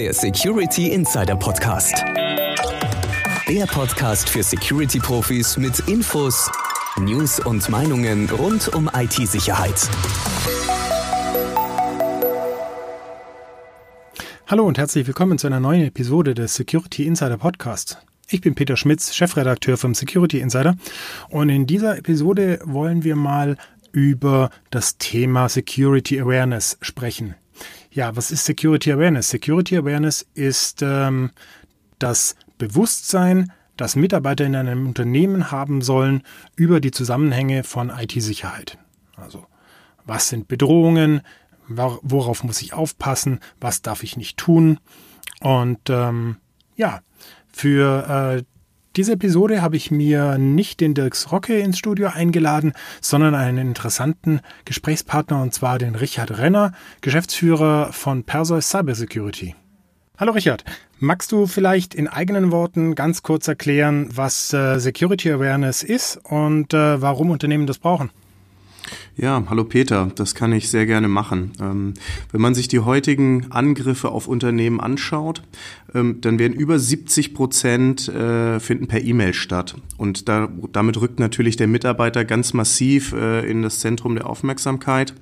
der Security Insider Podcast. Der Podcast für Security-Profis mit Infos, News und Meinungen rund um IT-Sicherheit. Hallo und herzlich willkommen zu einer neuen Episode des Security Insider Podcast. Ich bin Peter Schmitz, Chefredakteur vom Security Insider und in dieser Episode wollen wir mal über das Thema Security Awareness sprechen. Ja, was ist Security Awareness? Security Awareness ist ähm, das Bewusstsein, das Mitarbeiter in einem Unternehmen haben sollen über die Zusammenhänge von IT-Sicherheit. Also, was sind Bedrohungen? Worauf muss ich aufpassen? Was darf ich nicht tun? Und ähm, ja, für äh, diese Episode habe ich mir nicht den Dirks Rocke ins Studio eingeladen, sondern einen interessanten Gesprächspartner und zwar den Richard Renner, Geschäftsführer von Perseus Cybersecurity. Hallo Richard, magst du vielleicht in eigenen Worten ganz kurz erklären, was äh, Security Awareness ist und äh, warum Unternehmen das brauchen? Ja, hallo Peter, das kann ich sehr gerne machen. Ähm, wenn man sich die heutigen Angriffe auf Unternehmen anschaut, ähm, dann werden über 70 Prozent äh, finden per E-Mail statt. Und da, damit rückt natürlich der Mitarbeiter ganz massiv äh, in das Zentrum der Aufmerksamkeit.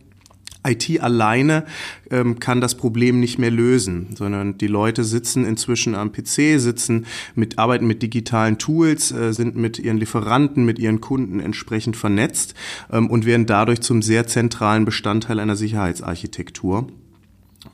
IT alleine ähm, kann das Problem nicht mehr lösen, sondern die Leute sitzen inzwischen am PC, sitzen mit, arbeiten mit digitalen Tools, äh, sind mit ihren Lieferanten, mit ihren Kunden entsprechend vernetzt ähm, und werden dadurch zum sehr zentralen Bestandteil einer Sicherheitsarchitektur.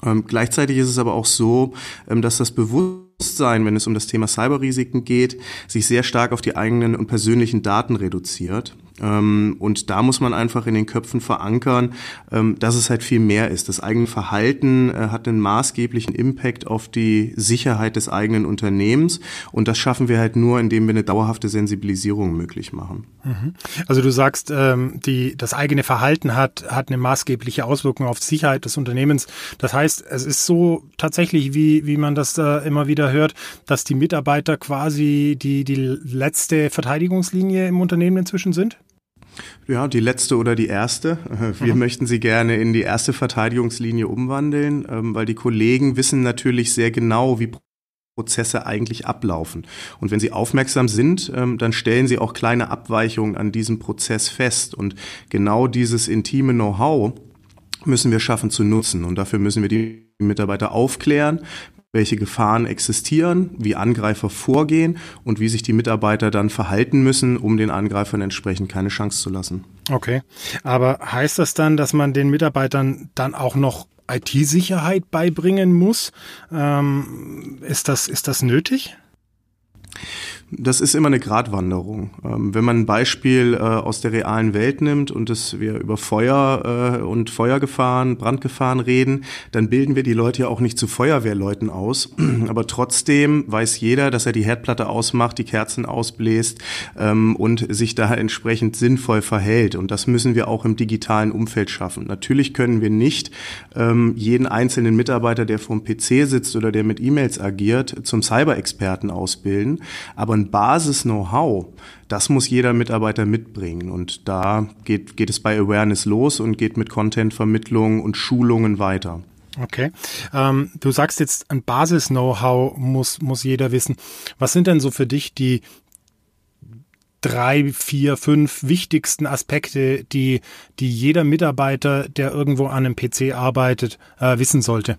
Ähm, gleichzeitig ist es aber auch so, ähm, dass das Bewusstsein, wenn es um das Thema Cyberrisiken geht, sich sehr stark auf die eigenen und persönlichen Daten reduziert. Ähm, und da muss man einfach in den Köpfen verankern, ähm, dass es halt viel mehr ist. Das eigene Verhalten äh, hat einen maßgeblichen Impact auf die Sicherheit des eigenen Unternehmens. Und das schaffen wir halt nur, indem wir eine dauerhafte Sensibilisierung möglich machen. Mhm. Also du sagst, ähm, die, das eigene Verhalten hat, hat eine maßgebliche Auswirkung auf die Sicherheit des Unternehmens. Das heißt, es ist so tatsächlich, wie, wie man das immer wieder hört, dass die Mitarbeiter quasi die, die letzte Verteidigungslinie im Unternehmen inzwischen sind? Ja, die letzte oder die erste. Wir mhm. möchten sie gerne in die erste Verteidigungslinie umwandeln, ähm, weil die Kollegen wissen natürlich sehr genau, wie Prozesse eigentlich ablaufen. Und wenn sie aufmerksam sind, ähm, dann stellen sie auch kleine Abweichungen an diesem Prozess fest. Und genau dieses intime Know-how müssen wir schaffen zu nutzen. Und dafür müssen wir die Mitarbeiter aufklären, welche Gefahren existieren, wie Angreifer vorgehen und wie sich die Mitarbeiter dann verhalten müssen, um den Angreifern entsprechend keine Chance zu lassen. Okay, aber heißt das dann, dass man den Mitarbeitern dann auch noch IT-Sicherheit beibringen muss? Ähm, ist, das, ist das nötig? Das ist immer eine Gratwanderung. Ähm, wenn man ein Beispiel äh, aus der realen Welt nimmt und es wir über Feuer äh, und Feuergefahren, Brandgefahren reden, dann bilden wir die Leute ja auch nicht zu Feuerwehrleuten aus. Aber trotzdem weiß jeder, dass er die Herdplatte ausmacht, die Kerzen ausbläst ähm, und sich da entsprechend sinnvoll verhält. Und das müssen wir auch im digitalen Umfeld schaffen. Natürlich können wir nicht ähm, jeden einzelnen Mitarbeiter, der vorm PC sitzt oder der mit E-Mails agiert, zum Cyber-Experten ausbilden. Aber Basis-Know-how, das muss jeder Mitarbeiter mitbringen. Und da geht, geht es bei Awareness los und geht mit Content-Vermittlung und Schulungen weiter. Okay. Ähm, du sagst jetzt, ein Basis-Know-how muss, muss jeder wissen. Was sind denn so für dich die drei, vier, fünf wichtigsten Aspekte, die, die jeder Mitarbeiter, der irgendwo an einem PC arbeitet, äh, wissen sollte?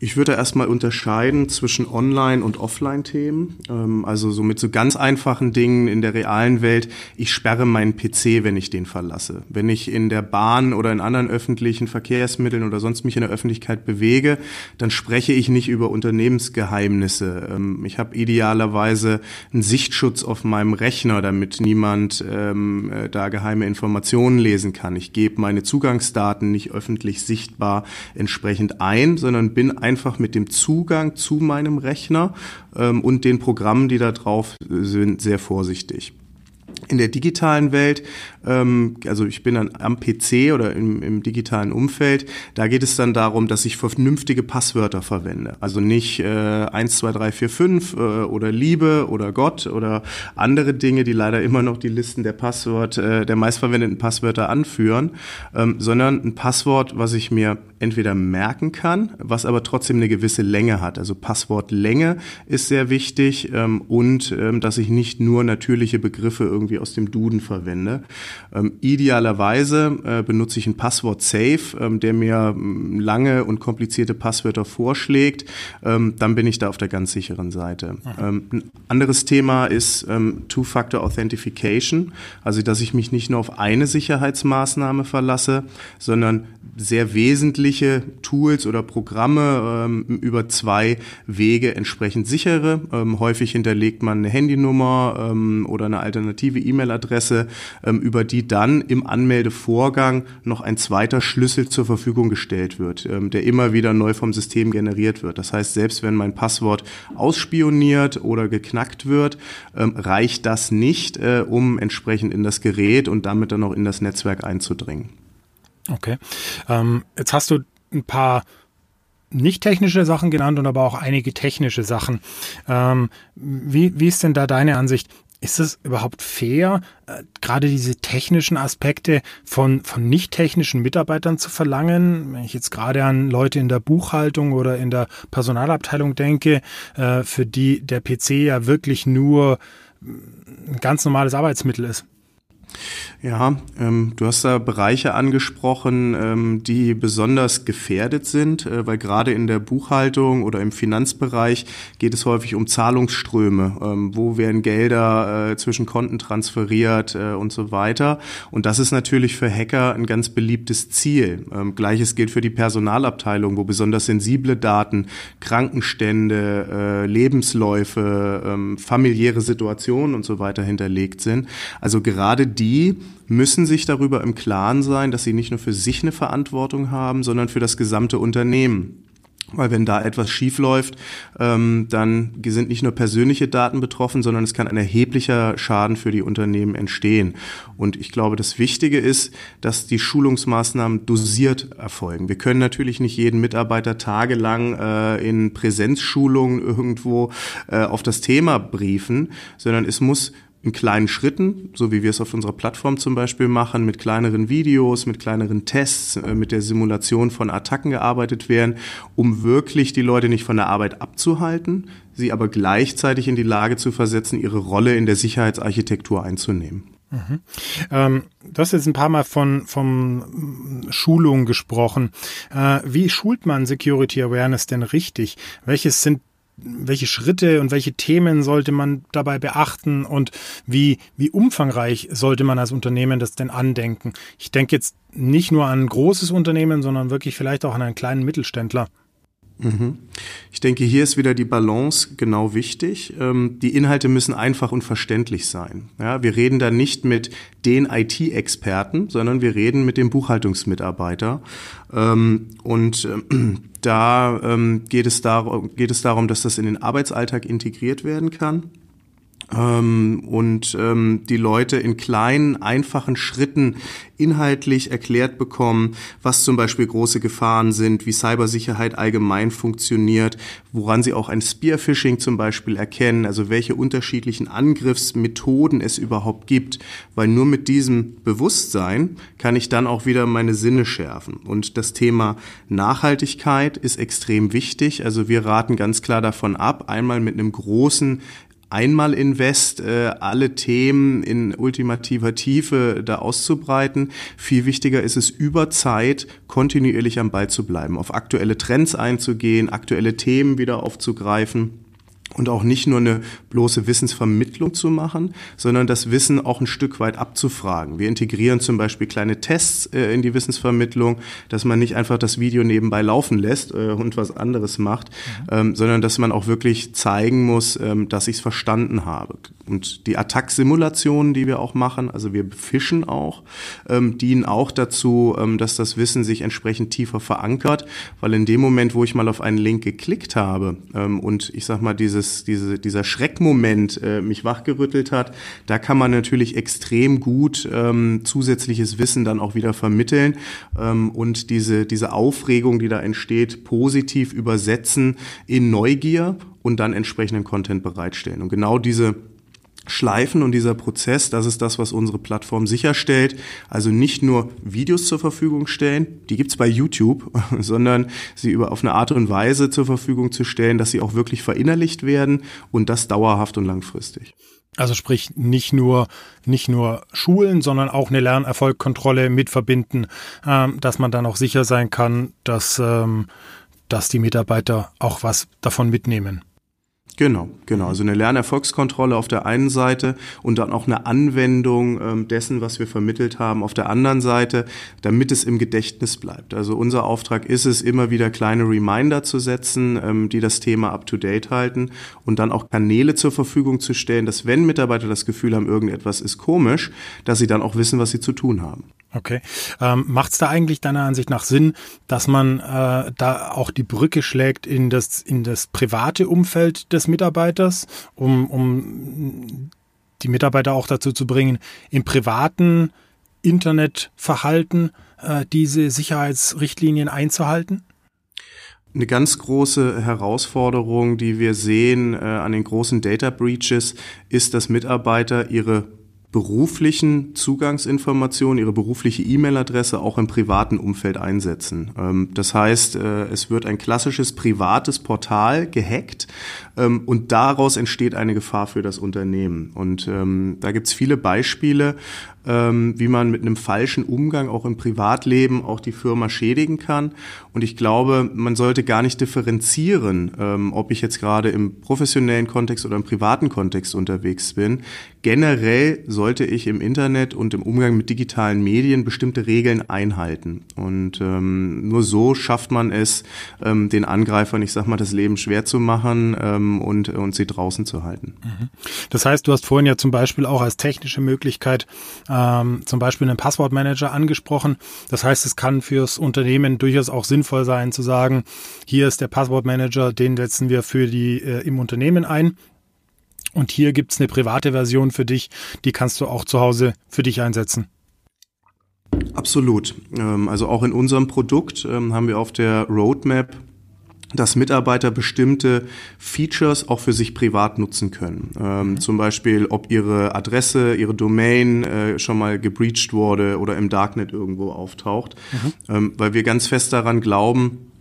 Ich würde erstmal unterscheiden zwischen Online- und Offline-Themen. Ähm, also so mit so ganz einfachen Dingen in der realen Welt. Ich sperre meinen PC, wenn ich den verlasse. Wenn ich in der Bahn oder in anderen öffentlichen Verkehrsmitteln oder sonst mich in der Öffentlichkeit bewege, dann spreche ich nicht über Unternehmensgeheimnisse. Ähm, ich habe idealerweise einen Sichtschutz auf meinem Rechner, damit niemand ähm, äh, da geheime Informationen lesen kann. Ich gebe meine Zugangsdaten nicht öffentlich sichtbar entsprechend ein, sondern bin einfach mit dem Zugang zu meinem Rechner ähm, und den Programmen, die da drauf sind, sehr vorsichtig. In der digitalen Welt ähm, also ich bin dann am PC oder im, im digitalen Umfeld, da geht es dann darum, dass ich vernünftige Passwörter verwende. Also nicht äh, 1, 2, 3, 4, 5 äh, oder Liebe oder Gott oder andere Dinge, die leider immer noch die Listen der Passwort, äh, der meistverwendeten Passwörter anführen, ähm, sondern ein Passwort, was ich mir entweder merken kann, was aber trotzdem eine gewisse Länge hat. Also Passwortlänge ist sehr wichtig ähm, und ähm, dass ich nicht nur natürliche Begriffe irgendwie aus dem Duden verwende. Ähm, idealerweise äh, benutze ich ein Passwort Safe, ähm, der mir ähm, lange und komplizierte Passwörter vorschlägt. Ähm, dann bin ich da auf der ganz sicheren Seite. ein anderes Thema ist Two-Factor Authentification, also dass ich mich nicht nur auf eine Sicherheitsmaßnahme verlasse, sondern sehr wesentliche Tools oder Programme ähm, über zwei Wege entsprechend sichere. Ähm, häufig hinterlegt man eine Handynummer ähm, oder eine alternative E-Mail-Adresse, ähm, über die dann im Anmeldevorgang noch ein zweiter Schlüssel zur Verfügung gestellt wird, ähm, der immer wieder neu vom System generiert wird. Das heißt, selbst wenn mein Passwort ausspioniert oder geknackt wird, ähm, reicht das nicht, äh, um entsprechend in das Gerät und damit dann auch in das Netzwerk einzudringen. Okay. Ähm, jetzt hast du ein paar nicht technische Sachen genannt und aber auch einige technische Sachen. Ähm, wie, wie ist denn da deine Ansicht? Ist es überhaupt fair, äh, gerade diese technischen Aspekte von, von nicht technischen Mitarbeitern zu verlangen? Wenn ich jetzt gerade an Leute in der Buchhaltung oder in der Personalabteilung denke, äh, für die der PC ja wirklich nur ein ganz normales Arbeitsmittel ist. Ja, ähm, du hast da Bereiche angesprochen, ähm, die besonders gefährdet sind, äh, weil gerade in der Buchhaltung oder im Finanzbereich geht es häufig um Zahlungsströme. Ähm, wo werden Gelder äh, zwischen Konten transferiert äh, und so weiter. Und das ist natürlich für Hacker ein ganz beliebtes Ziel. Ähm, Gleiches gilt für die Personalabteilung, wo besonders sensible Daten, Krankenstände, äh, Lebensläufe, ähm, familiäre Situationen und so weiter hinterlegt sind. Also gerade die müssen sich darüber im Klaren sein, dass sie nicht nur für sich eine Verantwortung haben, sondern für das gesamte Unternehmen. Weil wenn da etwas schief läuft, ähm, dann sind nicht nur persönliche Daten betroffen, sondern es kann ein erheblicher Schaden für die Unternehmen entstehen. Und ich glaube, das Wichtige ist, dass die Schulungsmaßnahmen dosiert erfolgen. Wir können natürlich nicht jeden Mitarbeiter tagelang äh, in Präsenzschulungen irgendwo äh, auf das Thema briefen, sondern es muss in kleinen Schritten, so wie wir es auf unserer Plattform zum Beispiel machen, mit kleineren Videos, mit kleineren Tests, äh, mit der Simulation von Attacken gearbeitet werden, um wirklich die Leute nicht von der Arbeit abzuhalten, sie aber gleichzeitig in die Lage zu versetzen, ihre Rolle in der Sicherheitsarchitektur einzunehmen. Mhm. Ähm, du hast jetzt ein paar Mal von, von Schulung gesprochen. Äh, wie schult man Security Awareness denn richtig? Welches sind welche Schritte und welche Themen sollte man dabei beachten und wie, wie umfangreich sollte man als Unternehmen das denn andenken? Ich denke jetzt nicht nur an ein großes Unternehmen, sondern wirklich vielleicht auch an einen kleinen Mittelständler. Mhm. Ich denke, hier ist wieder die Balance genau wichtig. Ähm, die Inhalte müssen einfach und verständlich sein. Ja, wir reden da nicht mit den IT-Experten, sondern wir reden mit dem Buchhaltungsmitarbeiter. Ähm, und ähm, da darum, geht es darum, dass das in den Arbeitsalltag integriert werden kann ähm, und ähm, die Leute in kleinen, einfachen Schritten inhaltlich erklärt bekommen, was zum Beispiel große Gefahren sind, wie Cybersicherheit allgemein funktioniert, woran sie auch ein Spearphishing zum Beispiel erkennen, also welche unterschiedlichen Angriffsmethoden es überhaupt gibt, weil nur mit diesem Bewusstsein kann ich dann auch wieder meine Sinne schärfen. Und das Thema Nachhaltigkeit ist extrem wichtig. Also wir raten ganz klar davon ab, einmal mit einem großen Einmal-Invest, äh, alle Themen in ultimativer Tiefe da auszubreiten. Viel wichtiger ist es, über Zeit kontinuierlich am Ball zu bleiben, auf aktuelle Trends einzugehen, aktuelle Themen wieder aufzugreifen und auch nicht nur eine bloße Wissensvermittlung zu machen, sondern das Wissen auch ein Stück weit abzufragen. Wir integrieren zum Beispiel kleine Tests äh, in die Wissensvermittlung, dass man nicht einfach das Video nebenbei laufen lässt äh, und was anderes macht, mhm. ähm, sondern dass man auch wirklich zeigen muss, ähm, dass ich es verstanden habe. Und die Attack-Simulationen, die wir auch machen, also wir fischen auch, ähm, dienen auch dazu, ähm, dass das Wissen sich entsprechend tiefer verankert, weil in dem Moment, wo ich mal auf einen Link geklickt habe ähm, und ich sag mal, diese dieses, diese, dieser Schreckmoment äh, mich wachgerüttelt hat, da kann man natürlich extrem gut ähm, zusätzliches Wissen dann auch wieder vermitteln ähm, und diese, diese Aufregung, die da entsteht, positiv übersetzen in Neugier und dann entsprechenden Content bereitstellen. Und genau diese Schleifen und dieser Prozess, das ist das, was unsere Plattform sicherstellt. Also nicht nur Videos zur Verfügung stellen, die gibt's bei YouTube, sondern sie über auf eine Art und Weise zur Verfügung zu stellen, dass sie auch wirklich verinnerlicht werden und das dauerhaft und langfristig. Also sprich nicht nur nicht nur Schulen, sondern auch eine Lernerfolgkontrolle mit verbinden, ähm, dass man dann auch sicher sein kann, dass ähm, dass die Mitarbeiter auch was davon mitnehmen. Genau, genau. Also eine Lernerfolgskontrolle auf der einen Seite und dann auch eine Anwendung ähm, dessen, was wir vermittelt haben, auf der anderen Seite, damit es im Gedächtnis bleibt. Also unser Auftrag ist es, immer wieder kleine Reminder zu setzen, ähm, die das Thema up-to-date halten und dann auch Kanäle zur Verfügung zu stellen, dass wenn Mitarbeiter das Gefühl haben, irgendetwas ist komisch, dass sie dann auch wissen, was sie zu tun haben. Okay. Ähm, Macht es da eigentlich deiner Ansicht nach Sinn, dass man äh, da auch die Brücke schlägt in das, in das private Umfeld des Mitarbeiters, um, um die Mitarbeiter auch dazu zu bringen, im privaten Internetverhalten äh, diese Sicherheitsrichtlinien einzuhalten? Eine ganz große Herausforderung, die wir sehen äh, an den großen Data Breaches, ist, dass Mitarbeiter ihre beruflichen Zugangsinformationen, ihre berufliche E-Mail-Adresse auch im privaten Umfeld einsetzen. Ähm, das heißt, äh, es wird ein klassisches privates Portal gehackt ähm, und daraus entsteht eine Gefahr für das Unternehmen. Und ähm, da gibt's viele Beispiele, ähm, wie man mit einem falschen Umgang auch im Privatleben auch die Firma schädigen kann. Und ich glaube, man sollte gar nicht differenzieren, ähm, ob ich jetzt gerade im professionellen Kontext oder im privaten Kontext unterwegs bin. Generell sollte ich im Internet und im Umgang mit digitalen Medien bestimmte Regeln einhalten. Und ähm, nur so schafft man es, ähm, den Angreifern, ich sag mal, das Leben schwer zu machen ähm, und, und sie draußen zu halten. Mhm. Das heißt, du hast vorhin ja zum Beispiel auch als technische Möglichkeit ähm, zum Beispiel einen Passwortmanager angesprochen. Das heißt, es kann fürs Unternehmen durchaus auch sinnvoll sein zu sagen, hier ist der Passwortmanager, den setzen wir für die äh, im Unternehmen ein. Und hier gibt's eine private Version für dich, die kannst du auch zu Hause für dich einsetzen. Absolut. Ähm, also auch in unserem Produkt ähm, haben wir auf der Roadmap dass Mitarbeiter bestimmte Features auch für sich privat nutzen können. Ähm, mhm. Zum Beispiel, ob ihre Adresse, ihre Domain äh, schon mal gebreached wurde oder im Darknet irgendwo auftaucht. Mhm. Ähm, weil wir ganz fest daran glauben,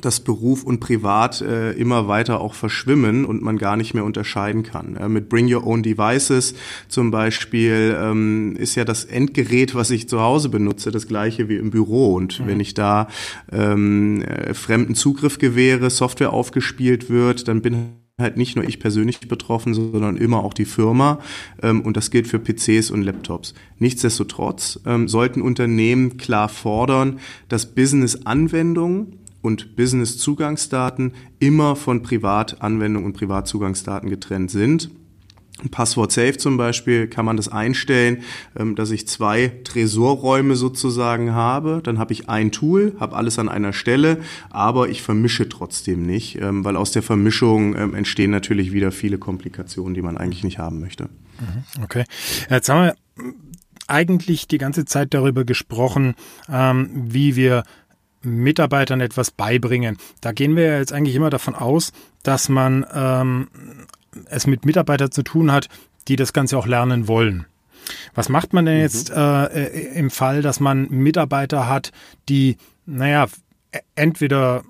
dass Beruf und Privat äh, immer weiter auch verschwimmen und man gar nicht mehr unterscheiden kann. Äh, mit Bring Your Own Devices zum Beispiel ähm, ist ja das Endgerät, was ich zu Hause benutze, das gleiche wie im Büro. Und mhm. wenn ich da ähm, äh, fremden Zugriff gewähre, Software aufgespielt wird, dann bin halt nicht nur ich persönlich betroffen, sondern immer auch die Firma. Ähm, und das gilt für PCs und Laptops. Nichtsdestotrotz ähm, sollten Unternehmen klar fordern, dass Business-Anwendungen und Business-Zugangsdaten immer von Privatanwendungen und Privatzugangsdaten getrennt sind. Passwort Safe zum Beispiel kann man das einstellen, ähm, dass ich zwei Tresorräume sozusagen habe. Dann habe ich ein Tool, habe alles an einer Stelle, aber ich vermische trotzdem nicht, ähm, weil aus der Vermischung ähm, entstehen natürlich wieder viele Komplikationen, die man eigentlich nicht haben möchte. Mhm, okay. Jetzt haben wir eigentlich die ganze Zeit darüber gesprochen, wie wir Mitarbeitern etwas beibringen. Da gehen wir jetzt eigentlich immer davon aus, dass man ähm, es mit Mitarbeitern zu tun hat, die das Ganze auch lernen wollen. Was macht man denn mhm. jetzt äh, äh im Fall, dass man Mitarbeiter hat, die, naja, e-, entweder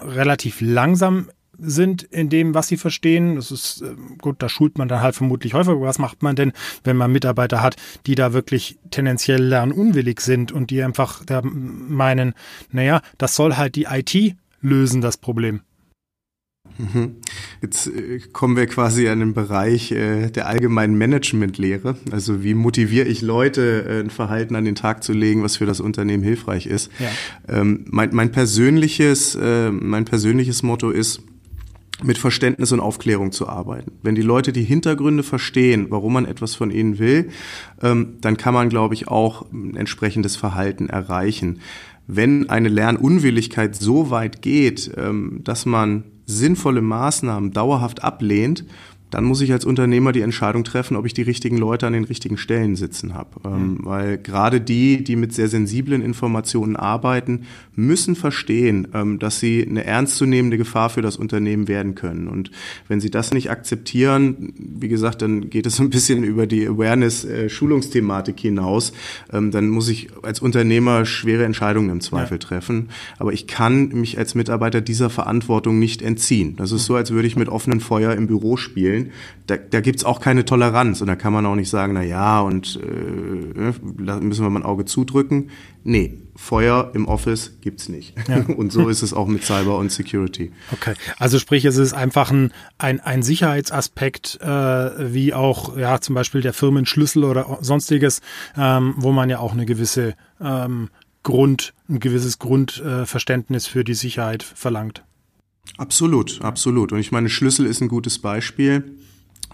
relativ langsam sind in dem, was sie verstehen. Das ist äh, gut, da schult man dann halt vermutlich häufiger. Was macht man denn, wenn man Mitarbeiter hat, die da wirklich tendenziell lernunwillig sind und die einfach da meinen, naja, das soll halt die IT lösen, das Problem. Mhm. Jetzt äh, kommen wir quasi an den Bereich äh, der allgemeinen Managementlehre. Also wie motiviere ich Leute, ein Verhalten an den Tag zu legen, was für das Unternehmen hilfreich ist. Ja. Ähm, mein, mein, persönliches, mein persönliches Motto ist, mit Verständnis und Aufklärung zu arbeiten. Wenn die Leute die Hintergründe verstehen, warum man etwas von ihnen will, ähm, dann kann man, glaube ich, auch ein entsprechendes Verhalten erreichen. Wenn eine Lernunwilligkeit so weit geht, ähm, dass man sinnvolle Maßnahmen dauerhaft ablehnt, dann muss ich als Unternehmer die Entscheidung treffen, ob ich die richtigen Leute an den richtigen Stellen sitzen habe. Ähm, mhm. Weil gerade die, die mit sehr sensiblen Informationen arbeiten, müssen verstehen, ähm, dass sie eine ernstzunehmende Gefahr für das Unternehmen werden können. Und wenn sie das nicht akzeptieren, wie gesagt, dann geht es ein bisschen über die Awareness-Schulungsthematik äh, hinaus. Ähm, dann muss ich als Unternehmer schwere Entscheidungen im Zweifel ja. treffen. Aber ich kann mich als Mitarbeiter dieser Verantwortung nicht entziehen. Das ist so, als würde ich mit offenem Feuer im Büro spielen spielen, da, da gibt auch keine Toleranz und da kann man auch nicht sagen, na ja, und äh, ne, müssen wir mal ein Auge zudrücken. Nee, Feuer im Office gibt's nicht. Ja. Und so ist es auch mit Cyber und Security. Okay, also sprich, es ist einfach ein, ein, ein Sicherheitsaspekt, äh, wie auch ja zum Beispiel der Firmenschlüssel oder sonstiges, ähm, wo man ja auch eine gewisse ähm, Grund, ein gewisses Grundverständnis äh, für die Sicherheit verlangt. Absolut, absolut. Und ich meine, Schlüssel ist ein gutes Beispiel.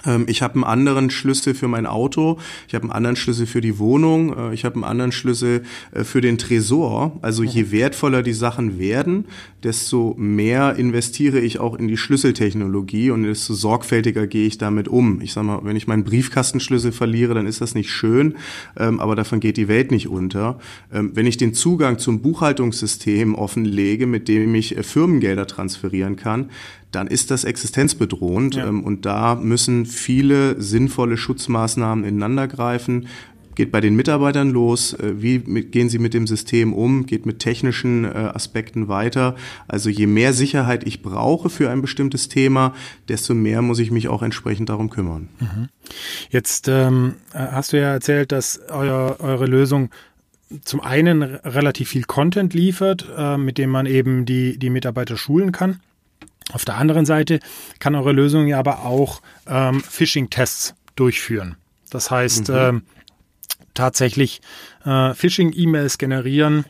Ähm, ich habe einen anderen Schlüssel für mein Auto, ich habe einen anderen Schlüssel für die Wohnung, äh, ich habe einen anderen Schlüssel äh, für den Tresor. Also je wertvoller die Sachen werden, desto mehr investiere ich auch in die Schlüsseltechnologie und desto sorgfältiger gehe ich damit um. Ich sage mal, wenn ich meinen Briefkastenschlüssel verliere, dann ist das nicht schön, ähm, aber davon geht die Welt nicht unter. Ähm, wenn ich den Zugang zum Buchhaltungssystem offenlege, mit dem ich äh, Firmengelder transferieren kann, dann ist das existenzbedrohend. Ja. Und da müssen viele sinnvolle Schutzmaßnahmen ineinandergreifen. Geht bei den Mitarbeitern los? Äh, wie gehen sie mit dem System um? Geht mit technischen äh, Aspekten weiter? Also je mehr Sicherheit ich brauche für ein bestimmtes Thema, desto mehr muss ich mich auch entsprechend darum kümmern. Mhm. Jetzt ähm, hast du ja erzählt, dass euer, eure Lösung zum einen relativ viel Content liefert, äh, mit dem man eben die, die Mitarbeiter schulen kann. Auf der anderen Seite kann eure Lösung ja aber auch ähm, Phishing-Tests durchführen. Das heißt, mhm. ähm, tatsächlich äh, Phishing-E-Mails generieren,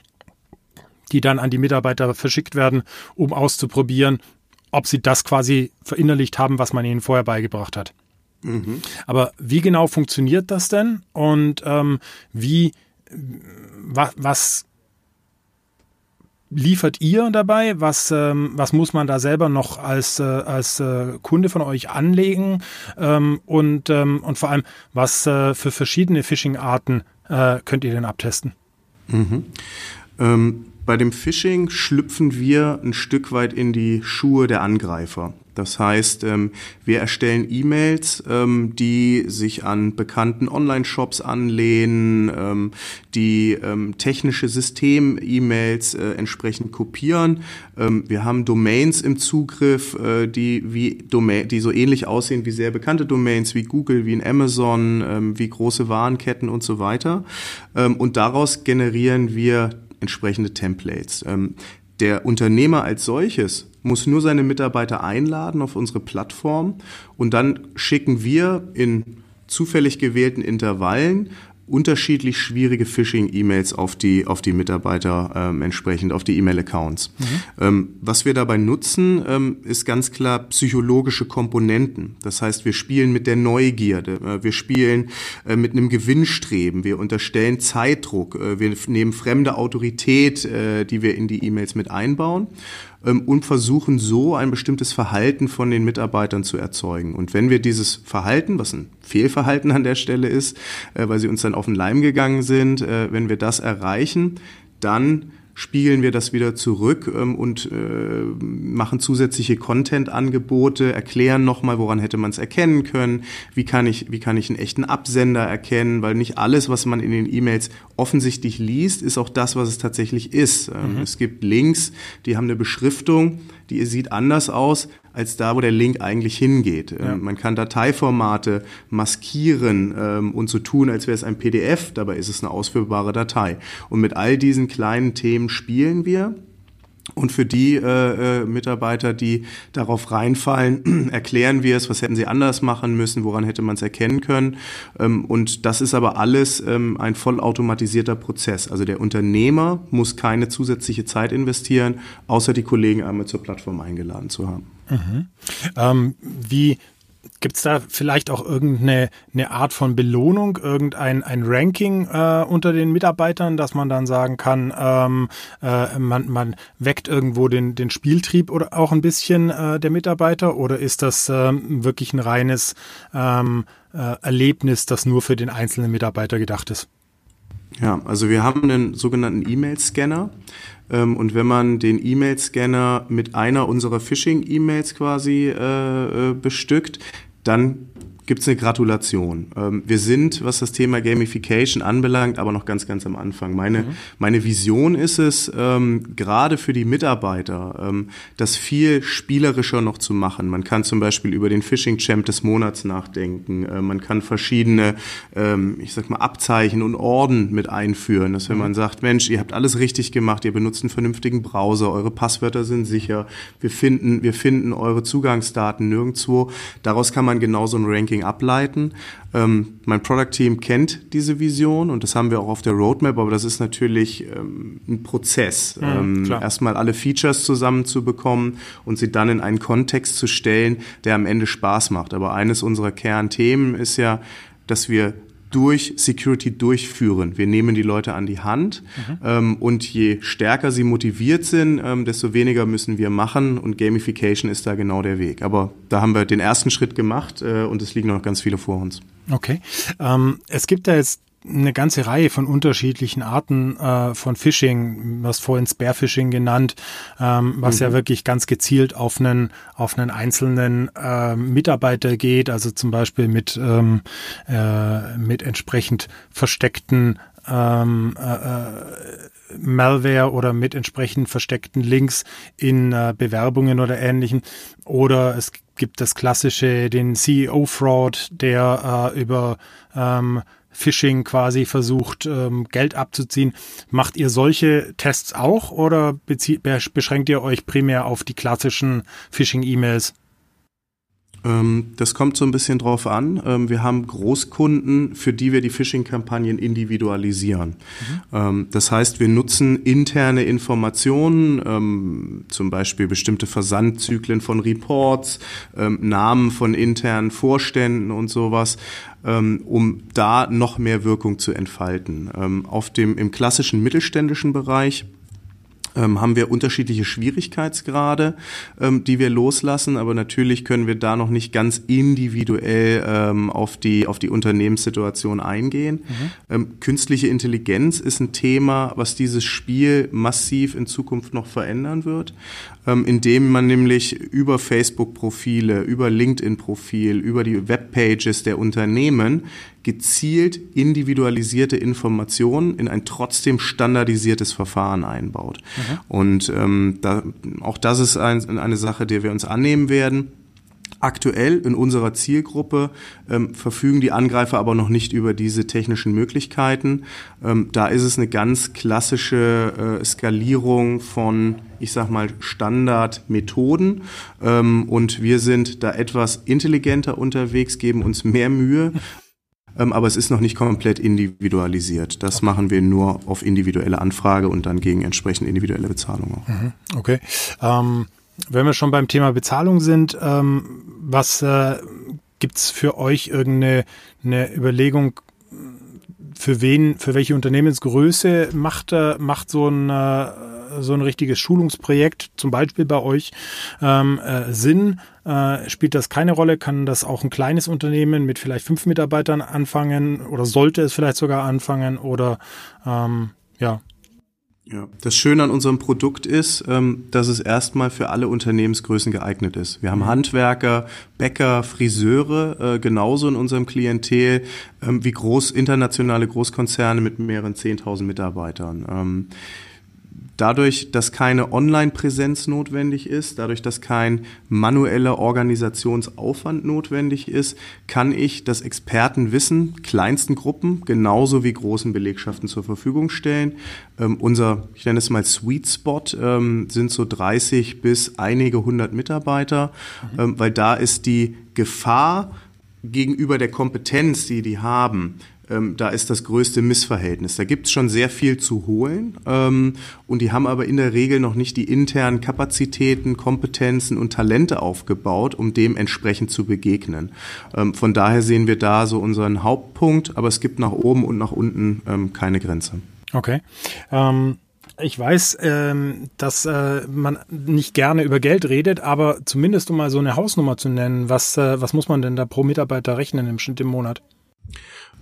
die dann an die Mitarbeiter verschickt werden, um auszuprobieren, ob sie das quasi verinnerlicht haben, was man ihnen vorher beigebracht hat. Mhm. Aber wie genau funktioniert das denn und ähm, wie was, was liefert ihr dabei? Was, ähm, was muss man da selber noch als, äh, als äh, Kunde von euch anlegen? Ähm, und, ähm, und vor allem, was äh, für verschiedene Phishing-Arten äh, könnt ihr denn abtesten? Mhm. Ähm, bei dem Phishing schlüpfen wir ein Stück weit in die Schuhe der Angreifer. Das heißt, ähm, wir erstellen E-Mails, ähm, die sich an bekannten Online-Shops anlehnen, ähm, die technische System-E-Mails äh, entsprechend kopieren. Wir haben Domains im Zugriff, äh, die, wie Domain, die so ähnlich aussehen wie sehr bekannte Domains wie Google, wie in Amazon, wie große Warenketten und so weiter. Und daraus generieren wir entsprechende Templates. Der Unternehmer als solches muss nur seine Mitarbeiter einladen auf unsere Plattform und dann schicken wir in zufällig gewählten Intervallen unterschiedlich schwierige Phishing-E-Mails auf die, auf die Mitarbeiter ähm, entsprechend, auf die E-Mail-Accounts. Mhm. Ähm, was wir dabei nutzen, ähm, ist ganz klar psychologische Komponenten. Das heißt, wir spielen mit der Neugierde, äh, wir spielen äh, mit einem Gewinnstreben, wir unterstellen Zeitdruck, äh, wir nehmen fremde Autorität, äh, die wir in die E-Mails mit einbauen und versuchen so ein bestimmtes Verhalten von den Mitarbeitern zu erzeugen. Und wenn wir dieses Verhalten, was ein Fehlverhalten an der Stelle ist, äh, weil sie uns dann auf den Leim gegangen sind, äh, wenn wir das erreichen, dann spiegeln wir das wieder zurück ähm, und äh, machen zusätzliche Content-Angebote, erklären nochmal, woran hätte man es erkennen können, wie kann ich, wie kann ich einen echten Absender erkennen, weil nicht alles, was man in den E-Mails offensichtlich liest, ist auch das, was es tatsächlich ist. Ähm, mhm. Es gibt Links, die haben eine Beschriftung, die sieht anders aus als da, wo der Link eigentlich hingeht. Ähm, ja. Man kann Dateiformate maskieren ähm, und so tun, als wäre es ein PDF, dabei ist es eine ausführbare Datei. Und mit all diesen kleinen Themen spielen wir. Und für die äh, äh, Mitarbeiter, die darauf reinfallen, erklären wir es, was hätten sie anders machen müssen, woran hätte man es erkennen können. Ähm, und das ist aber alles ähm, ein vollautomatisierter Prozess. Also der Unternehmer muss keine zusätzliche Zeit investieren, außer die Kollegen einmal zur Plattform eingeladen zu haben. Mhm. Ähm, wie Gibt es da vielleicht auch irgendeine eine Art von Belohnung, irgendein ein Ranking äh, unter den Mitarbeitern, dass man dann sagen kann, ähm, äh, man, man weckt irgendwo den, den Spieltrieb oder auch ein bisschen äh, der Mitarbeiter oder ist das ähm, wirklich ein reines ähm, äh, Erlebnis, das nur für den einzelnen Mitarbeiter gedacht ist? Ja, also wir haben einen sogenannten E-Mail-Scanner. Ähm, und wenn man den E-Mail-Scanner mit einer unserer Phishing-E-Mails quasi äh, äh bestückt, dann gibt es eine Gratulation. Ähm, wir sind, was das Thema Gamification anbelangt, aber noch ganz, ganz am Anfang. Meine, mhm. meine Vision ist es, ähm, gerade für die Mitarbeiter, ähm, das viel spielerischer noch zu machen. Man kann zum Beispiel über den Phishing Champ des Monats nachdenken. Äh, man kann verschiedene, ähm, ich sag mal, Abzeichen und Orden mit einführen. Dass wenn mhm. man sagt, Mensch, ihr habt alles richtig gemacht, ihr benutzt einen vernünftigen Browser, eure Passwörter sind sicher, wir finden, wir finden eure Zugangsdaten nirgendwo. Daraus kann man genauso ein Ranking Marketing ableiten. Ähm, mein Product Team kennt diese Vision und das haben wir auch auf der Roadmap, aber das ist natürlich ähm, ein Prozess. Mhm, ähm, erstmal alle Features zusammenzubekommen und sie dann in einen Kontext zu stellen, der am Ende Spaß macht. Aber eines unserer Kernthemen ist ja, dass wir durch Security durchführen. Wir nehmen die Leute an die Hand mhm. ähm, und je stärker sie motiviert sind, ähm, desto weniger müssen wir machen und Gamification ist da genau der Weg. Aber da haben wir den ersten Schritt gemacht äh, und es liegen noch ganz viele vor uns. Okay. Ähm, es gibt da jetzt eine ganze Reihe von unterschiedlichen Arten äh, von Phishing, was vorhin Spearfishing genannt, ähm, was mhm. ja wirklich ganz gezielt auf einen auf einen einzelnen äh, Mitarbeiter geht, also zum Beispiel mit ähm, äh, mit entsprechend versteckten ähm, äh, äh Malware oder mit entsprechend versteckten Links in äh, Bewerbungen oder ähnlichen. Oder es gibt das klassische, den CEO-Fraud, der äh, über ähm, Phishing quasi versucht, ähm, Geld abzuziehen. Macht ihr solche Tests auch oder beschränkt ihr euch primär auf die klassischen Phishing-E-Mails? Ähm, das kommt so ein bisschen drauf an. Ähm, wir haben Großkunden, für die wir die Phishing-Kampagnen individualisieren. Mhm. Das heißt, wir nutzen interne Informationen, zum Beispiel bestimmte Versandzyklen von Reports, Namen von internen Vorständen und sowas, um da noch mehr Wirkung zu entfalten. Auf dem, im klassischen mittelständischen Bereich ähm, haben wir unterschiedliche Schwierigkeitsgrade, ähm, die wir loslassen, aber natürlich können wir da noch nicht ganz individuell ähm, auf die auf die Unternehmenssituation eingehen. Mhm. Ähm, künstliche Intelligenz ist ein Thema, was dieses Spiel massiv in Zukunft noch verändern wird, ähm, indem man nämlich über Facebook-Profile, über LinkedIn-Profil, über die Webpages der Unternehmen gezielt individualisierte Informationen in ein trotzdem standardisiertes Verfahren einbaut. Mhm. Und ähm, da, auch das ist ein, eine Sache, der wir uns annehmen werden. Aktuell in unserer Zielgruppe ähm, verfügen die Angreifer aber noch nicht über diese technischen Möglichkeiten. Ähm, da ist es eine ganz klassische äh, Skalierung von, ich sag mal, Standardmethoden. Ähm, und wir sind da etwas intelligenter unterwegs, geben uns mehr Mühe, aber es ist noch nicht komplett individualisiert. Das okay. machen wir nur auf individuelle Anfrage und dann gegen entsprechend individuelle Bezahlung auch. Mhm. Okay. Ähm, wenn wir schon beim Thema Bezahlung sind, ähm, was äh, gibt's für euch irgendeine eine Überlegung, für wen, für welche Unternehmensgröße macht, äh, macht so ein, äh, so ein richtiges Schulungsprojekt, zum Beispiel bei euch, ähm, äh, Sinn? Äh, spielt das keine Rolle? Kann das auch ein kleines Unternehmen mit vielleicht fünf Mitarbeitern anfangen oder sollte es vielleicht sogar anfangen oder ähm, ja? Ja, das Schöne an unserem Produkt ist, ähm, dass es erstmal für alle Unternehmensgrößen geeignet ist. Wir haben mhm. Handwerker, Bäcker, Friseure äh, genauso in unserem Klientel ähm, wie groß internationale Großkonzerne mit mehreren 10.000 Mitarbeitern. Dadurch, dass keine Online-Präsenz notwendig ist, dadurch, dass kein manueller Organisationsaufwand notwendig ist, kann ich das Expertenwissen kleinsten Gruppen genauso wie großen Belegschaften zur Verfügung stellen. Ähm, unser, ich nenne es mal Sweet Spot, ähm, sind so 30 bis einige hundert Mitarbeiter, mhm. ähm, weil da ist die Gefahr gegenüber der Kompetenz, die die haben, ähm, da ist das größte Missverhältnis. Da gibt es schon sehr viel zu holen ähm, und die haben aber in der Regel noch nicht die internen Kapazitäten, Kompetenzen und Talente aufgebaut, um dem entsprechend zu begegnen. Ähm, von daher sehen wir da so unseren Hauptpunkt, aber es gibt nach oben und nach unten ähm, keine Grenze. Okay. Ähm ich weiß, ähm, dass äh, man nicht gerne über Geld redet, aber zumindest um mal so eine Hausnummer zu nennen, was, äh, was muss man denn da pro Mitarbeiter rechnen im Schnitt im Monat?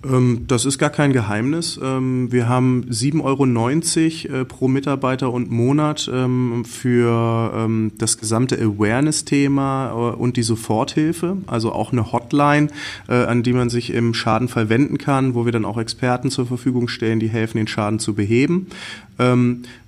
Ähm, das ist gar kein Geheimnis. Ähm, wir haben 7,90 Euro äh, pro Mitarbeiter und Monat ähm, für das gesamte Awareness-Thema äh, und die Soforthilfe, also auch eine Hotline, äh, an die man sich im Schadenfall wenden kann, wo wir dann auch Experten zur Verfügung stellen, die helfen, den Schaden zu beheben.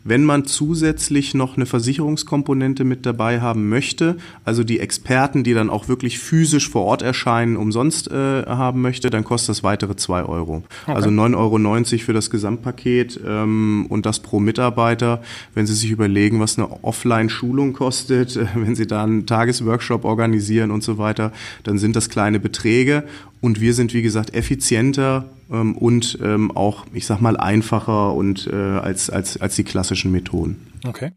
Wenn man zusätzlich noch eine Versicherungskomponente mit dabei haben möchte, also die Experten, die dann auch wirklich physisch vor Ort erscheinen, umsonst äh, haben möchte, dann kostet das weitere zwei Euro. Okay. Also 9,90 Euro für das Gesamtpaket ähm, und das pro Mitarbeiter. Wenn Sie sich überlegen, was eine Offline-Schulung kostet, äh, wenn Sie da einen Tagesworkshop organisieren und so weiter, dann sind das kleine Beträge. Und wir sind, wie gesagt, effizienter ähm, und ähm, auch, ich sag mal, einfacher und äh, als, als, als die klassischen Methoden. Okay.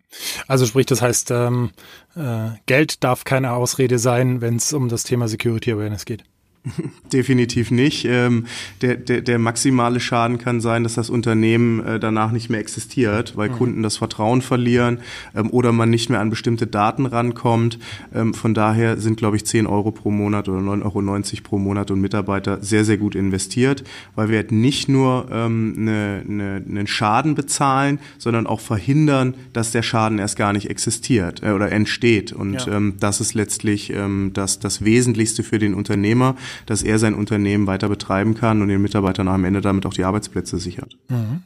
Also sprich, das heißt, ähm, äh, Geld darf keine Ausrede sein, wenn es um das Thema Security Awareness geht. Definitiv nicht. Ähm, der, der, der maximale Schaden kann sein, dass das Unternehmen äh, danach nicht mehr existiert, weil mhm. Kunden das Vertrauen verlieren ähm, oder man nicht mehr an bestimmte Daten rankommt. Ähm, von daher sind, glaube ich, 10 Euro pro Monat oder 9,90 Euro pro Monat und Mitarbeiter sehr, sehr gut investiert, weil wir halt nicht nur ähm, eine, eine, einen Schaden bezahlen, sondern auch verhindern, dass der Schaden erst gar nicht existiert äh, oder entsteht. Und ja. ähm, das ist letztlich ähm, das, das Wesentlichste für den Unternehmer dass er sein Unternehmen weiter betreiben kann und den Mitarbeitern am Ende damit auch die Arbeitsplätze sichert. Mhm.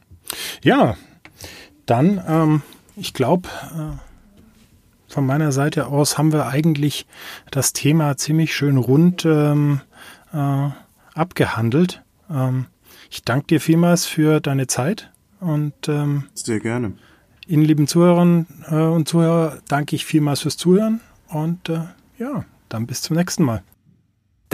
Ja, dann, ähm, ich glaube, äh, von meiner Seite aus haben wir eigentlich das Thema ziemlich schön rund ähm, äh, abgehandelt. Ähm, ich danke dir vielmals für deine Zeit und ähm, sehr gerne. Ihnen lieben Zuhörern äh, und Zuhörer danke ich vielmals fürs Zuhören und äh, ja, dann bis zum nächsten Mal.